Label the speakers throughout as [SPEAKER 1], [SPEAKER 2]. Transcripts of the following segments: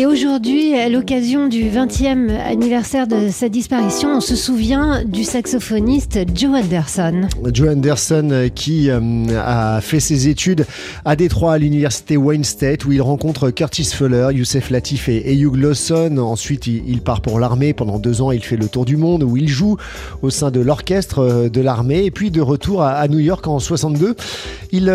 [SPEAKER 1] Et aujourd'hui, à l'occasion du 20e anniversaire de sa disparition, on se souvient du saxophoniste Joe Anderson.
[SPEAKER 2] Joe Anderson euh, qui euh, a fait ses études à Détroit à l'université Wayne State où il rencontre Curtis Fuller, Youssef Latif et, Hugh Lawson. Ensuite, il, part pour l'armée. Pendant deux ans, il fait le tour du monde où il joue au sein de l'orchestre euh, de l'armée. Et puis de retour à, New York en 62, il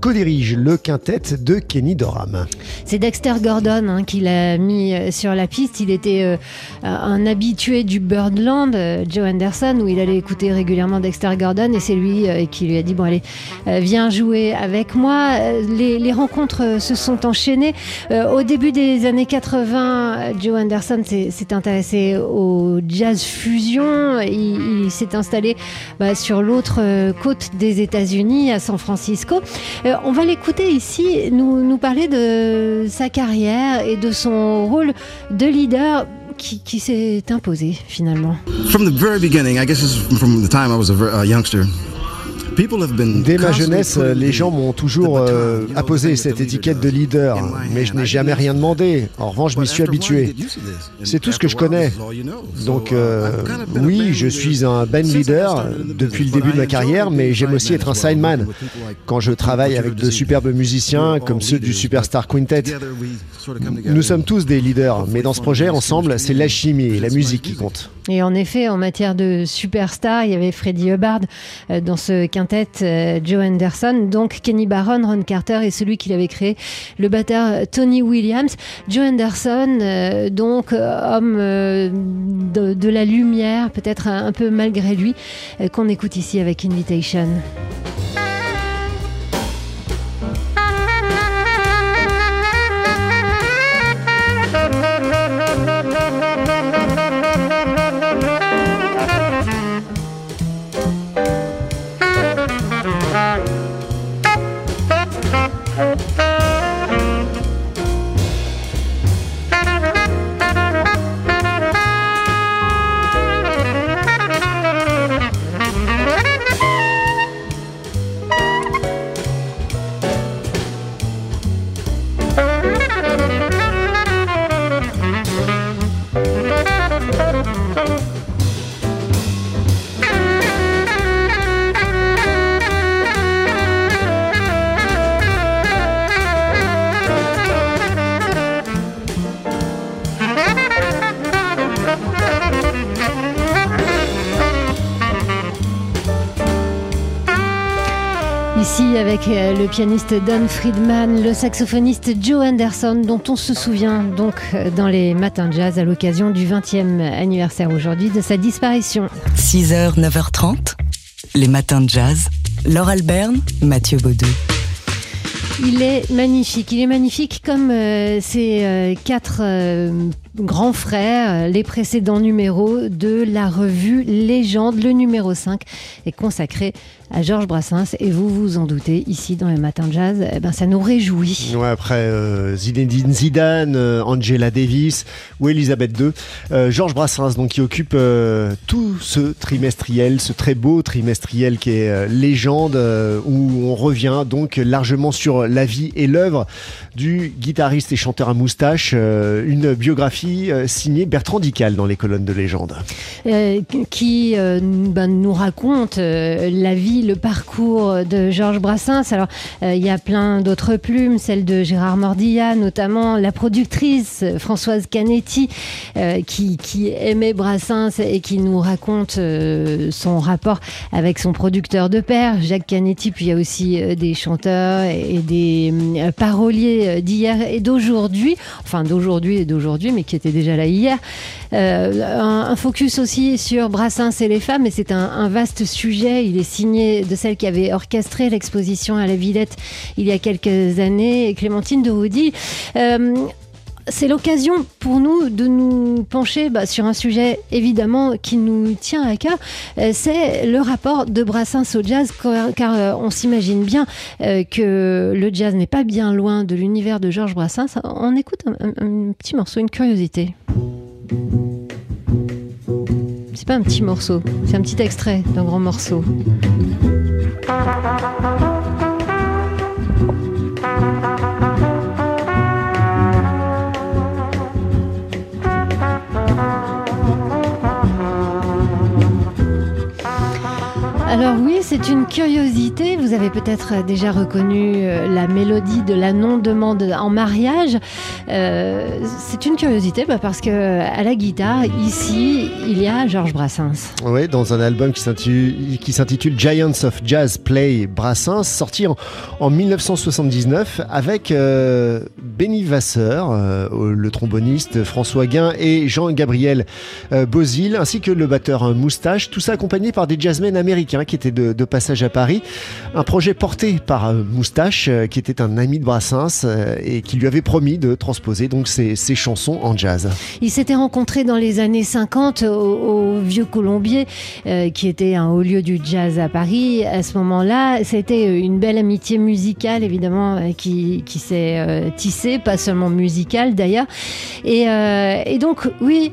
[SPEAKER 2] co-dirige le quintet de Kenny Dorham.
[SPEAKER 1] C'est Dexter Gordon hein, qu'il a mis euh, sur la piste. Il était euh, un habitué du Birdland, euh, Joe Anderson, où il allait écouter régulièrement Dexter Gordon et c'est lui qui lui a dit bon allez viens jouer avec moi. Les, rencontres se sont enchaînées. au début des années 80, Joe Anderson s'est intéressé au jazz fusion. Il, s'est installé bah, sur l'autre côte des États-Unis, à San Francisco. on va l'écouter ici nous parler de sa carrière et de son rôle de leader qui, qui s'est imposé finalement.
[SPEAKER 3] From the very beginning, I guess from the time I was a, a youngster.
[SPEAKER 2] Dès ma jeunesse, les gens m'ont toujours euh, apposé cette étiquette de leader, mais je n'ai jamais rien demandé. En revanche, je m'y suis habitué. C'est tout ce que je connais. Donc euh, oui, je suis un band leader depuis le début de ma carrière, mais j'aime aussi être un sideman. Quand je travaille avec de superbes musiciens comme ceux du Superstar Quintet, nous sommes tous des leaders, mais dans ce projet, ensemble, c'est la chimie et la musique qui comptent.
[SPEAKER 1] Et en effet, en matière de superstar, il y avait Freddie Hubbard euh, dans ce quintet, euh, Joe Anderson, donc Kenny Barron, Ron Carter et celui qui l'avait créé, le batteur Tony Williams. Joe Anderson, euh, donc homme de, la lumière, peut-être un peu malgré lui, qu'on écoute ici avec Invitation. Ici avec euh, le pianiste Don Friedman, le saxophoniste Joe Anderson, dont on se souvient donc euh, dans les matins de jazz à l'occasion du 20e anniversaire aujourd'hui de sa disparition.
[SPEAKER 4] 6h, 9h30, les matins de jazz. Laure Alberne, Mathieu Baudou.
[SPEAKER 1] Il est magnifique, il est magnifique comme euh, ces quatre grands frères, les précédents numéros de la revue Légende. Le numéro 5 est consacré à Georges Brassens et vous vous en doutez, ici dans le Matin de Jazz, eh ben, ça nous réjouit.
[SPEAKER 2] Ouais, après euh, Zinedine Zidane, euh, Angela Davis ou Elisabeth II, euh, Georges Brassens donc, qui occupe tout ce trimestriel, ce très beau trimestriel qui est Légende, où on revient donc largement sur la vie et l'œuvre du guitariste et chanteur à moustache, une biographie euh, signé Bertrand Dical dans les colonnes de légende.
[SPEAKER 1] Euh, qui euh, ben, nous raconte la vie, le parcours de Georges Brassens. Alors, il y a plein d'autres plumes, celle de Gérard Mordilla, notamment la productrice Françoise Canetti, qui, aimait Brassens et qui nous raconte son rapport avec son producteur de père, Jacques Canetti. Puis il y a aussi des chanteurs et des paroliers d'hier et d'aujourd'hui, enfin d'aujourd'hui et d'aujourd'hui, mais qui était déjà là hier. Euh, un, focus aussi sur Brassens et les femmes, et c'est un, vaste sujet. Il est signé de celle qui avait orchestré l'exposition à la Villette il y a quelques années, Clémentine de Roudy. C'est l'occasion pour nous de nous pencher bah, sur un sujet évidemment qui nous tient à cœur. Euh, c'est le rapport de Brassens au jazz, car, on s'imagine bien que le jazz n'est pas bien loin de l'univers de Georges Brassens. On écoute un petit morceau, une curiosité. C'est pas un petit morceau, c'est un petit extrait d'un grand morceau. Alors c'est une curiosité. Vous avez peut-être déjà reconnu euh, la mélodie de la non-demande en mariage. Euh, c'est une curiosité bah, parce que à la guitare, ici, il y a Georges Brassens.
[SPEAKER 2] Oui, dans un album qui s'intitule Giants of Jazz Play Brassens, sorti en, 1979 avec euh, Benny Vasseur, le tromboniste François Guin et Jean-Gabriel Bozil, ainsi que le batteur Moustache. Tout ça accompagné par des jazzmen américains qui étaient de, passage à Paris. Un projet porté par euh, Moustache, euh, qui était un ami de Brassens euh, et qui lui avait promis de transposer donc ses, chansons en jazz.
[SPEAKER 1] Ils s'étaient rencontrés dans les années 50 au, Vieux Colombier, qui était un haut lieu du jazz à Paris. À ce moment-là, c'était une belle amitié musicale, évidemment, qui, s'est tissée, pas seulement musicale d'ailleurs. Et, donc, oui,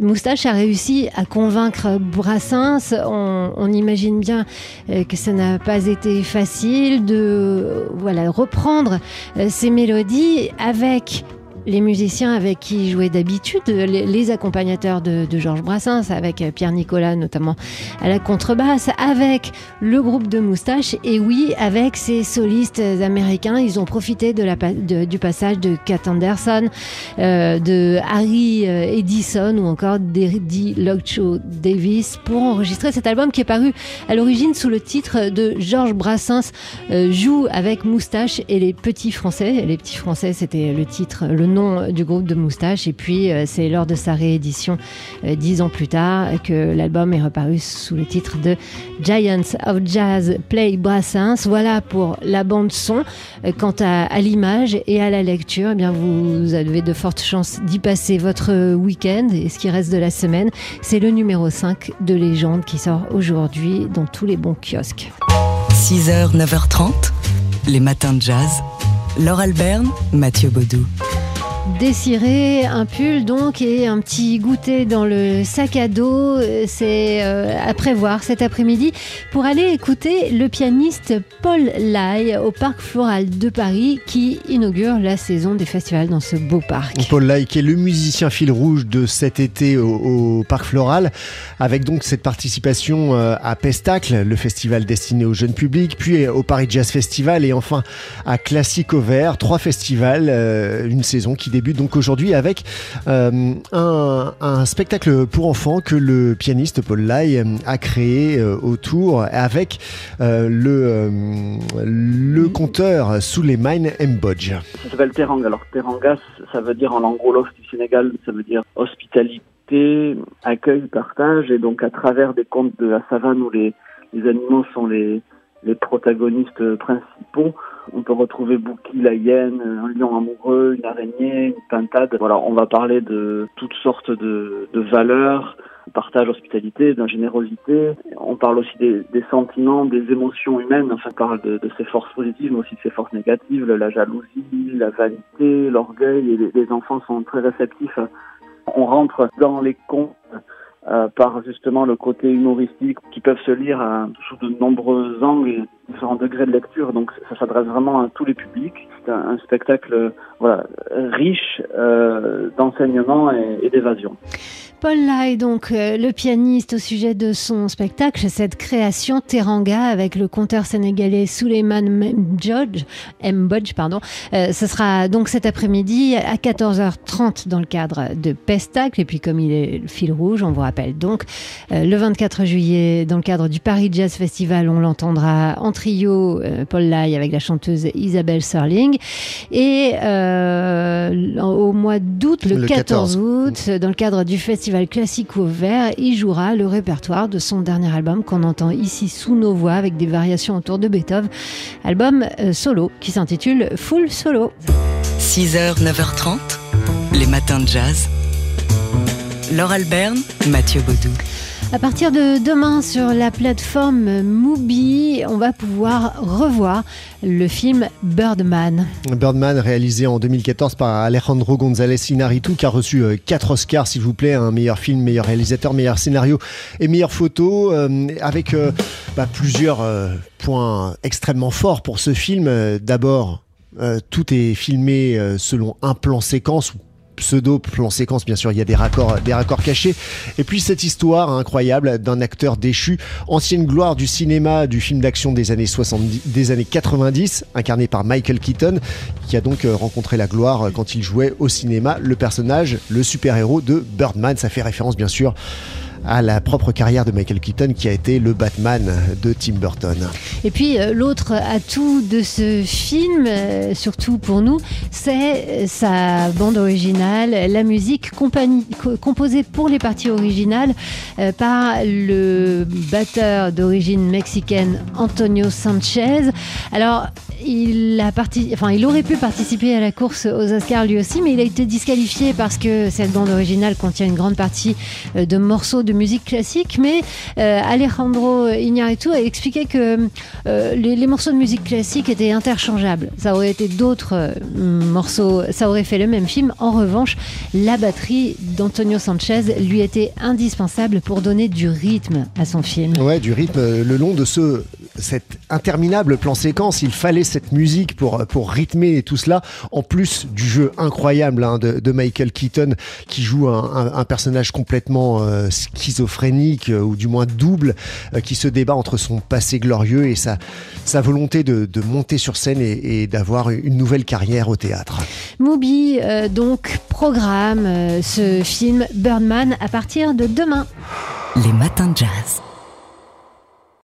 [SPEAKER 1] Moustache a réussi à convaincre Brassens. On imagine bien euh, que ça n'a pas été facile de voilà reprendre euh, ces mélodies avec les musiciens avec qui il jouait d'habitude, les, accompagnateurs de, Georges Brassens, avec Pierre Nicolas notamment à la contrebasse, avec le groupe de Moustache et oui, avec ces solistes américains. Ils ont profité du passage de Cat Anderson, euh, de Harry euh, Edison ou encore d'Eddie Logcho Davis pour enregistrer cet album qui est paru à l'origine sous le titre de Georges Brassens euh, joue avec Moustache et les petits Français. Les petits Français, c'était le titre, le nom du groupe de Moustache. Et puis, euh, c'est lors de sa réédition, euh, dix ans plus tard, que l'album est reparu sous le titre de Giants of Jazz Play Brassens. Voilà pour la bande son. Euh, quant à, l'image et à la lecture, eh bien, vous avez de fortes chances d'y passer votre week-end et ce qui reste de la semaine. C'est le numéro 5 de Légende qui sort aujourd'hui dans tous les bons kiosques.
[SPEAKER 4] 6h, 9h30, les matins de jazz. Laure Alberne, Mathieu Baudou.
[SPEAKER 1] Désirer un pull donc et un petit goûter dans le sac à dos, c'est euh, à prévoir cet après-midi pour aller écouter le pianiste Paul Lai au Parc Floral de Paris qui inaugure la saison des festivals dans ce beau parc.
[SPEAKER 2] Paul Lai qui est le musicien fil rouge de cet été au, Parc Floral avec donc cette participation euh, à Pestacle, le festival destiné au jeune public, puis au Paris Jazz Festival et enfin à Classique au Vert, trois festivals, euh, une saison qui débute donc aujourd'hui avec euh, un, spectacle pour enfants que le pianiste Paul Lai euh, a créé euh, autour avec le, le conteur Souleymane Mbodj.
[SPEAKER 5] Ça s'appelle Teranga. Alors Teranga, ça veut dire en langue wolof du Sénégal, ça veut dire hospitalité, accueil, partage. Et donc à travers des contes de la savane où les, animaux sont les protagonistes principaux, on peut retrouver Bouki, la hyène, un lion amoureux, une araignée, une pintade. Voilà, on va parler de toutes sortes de, de valeurs, partage, hospitalité, d'ingénérosité. On parle aussi des, sentiments, des émotions humaines. Enfin, on parle de, de, ces forces positives, mais aussi de ces forces négatives, la jalousie, la vanité, l'orgueil. Les, les enfants sont très réceptifs. On rentre dans les contes euh, par justement le côté humoristique qui peuvent se lire sous de nombreux angles et différents degrés de lecture. Donc ça s'adresse vraiment à tous les publics. C'est un, spectacle voilà riche euh, d'enseignement et d'évasion.
[SPEAKER 1] Paul Lai, donc euh, le pianiste au sujet de son spectacle, cette création Teranga avec le conteur sénégalais Suleiman Mbodj, Mbodj pardon. Euh, ce sera donc cet après-midi à 14h30 dans le cadre de Pestacle. Et puis comme il est le fil rouge, on vous rappelle donc euh, le 24 juillet dans le cadre du Paris Jazz Festival, on l'entendra en trio Paul Lai avec la chanteuse Isabelle Serling. Et au mois d'août, le, 14 août, dans le cadre du festival classique au vert, il jouera le répertoire de son dernier album qu'on entend ici sous nos voix avec des variations autour de Beethoven, album euh, solo qui s'intitule Full Solo.
[SPEAKER 4] 6h, 9h30, les matins de jazz. Laure Alberne, Mathieu Baudou.
[SPEAKER 1] À partir de demain sur la plateforme Mubi, on va pouvoir revoir le film Birdman.
[SPEAKER 2] Birdman réalisé en 2014 par Alejandro González Inarritu qui a reçu 4 euh, Oscars s'il vous plaît, un meilleur film, meilleur réalisateur, meilleur scénario et meilleure photo euh, avec euh, bah, plusieurs points extrêmement forts pour ce film. D'abord, tout est filmé selon un plan séquence pseudo plan séquence, bien sûr, il y a des raccords, des raccords cachés. Et puis cette histoire incroyable d'un acteur déchu, ancienne gloire du cinéma, du film d'action des années 70, des années 90, incarné par Michael Keaton, qui a donc euh, rencontré la gloire quand il jouait au cinéma le personnage, le super-héros de Birdman. Ça fait référence, bien sûr, à la propre carrière de Michael Keaton qui a été le Batman de Tim Burton.
[SPEAKER 1] Et puis euh, l'autre atout de ce film, euh, surtout pour nous, c'est sa bande originale, la musique composée pour les parties originales euh, par le batteur d'origine mexicaine Antonio Sanchez. Alors il, a enfin, il aurait pu participer à la course aux Oscars lui aussi, mais il a été disqualifié parce que cette bande originale contient une grande partie de morceaux de musique classique, mais euh, Alejandro Iñárritu a expliqué que euh, les, morceaux de musique classique étaient interchangeables. Ça aurait été d'autres euh, morceaux, ça aurait fait le même film. En revanche, la batterie d'Antonio Sanchez lui était indispensable pour donner du rythme à son film.
[SPEAKER 2] Ouais, du rythme le long de ce cet interminable plan séquence. Il fallait cette musique pour pour rythmer tout cela. En plus du jeu incroyable hein, de, Michael Keaton qui joue un, personnage complètement schizophrénique euh, ou du moins double euh, qui se débat entre son passé glorieux et sa, sa volonté de, monter sur scène et, d'avoir une nouvelle carrière au théâtre.
[SPEAKER 1] Moby euh, donc programme ce film Birdman à partir de demain.
[SPEAKER 4] Les matins de jazz.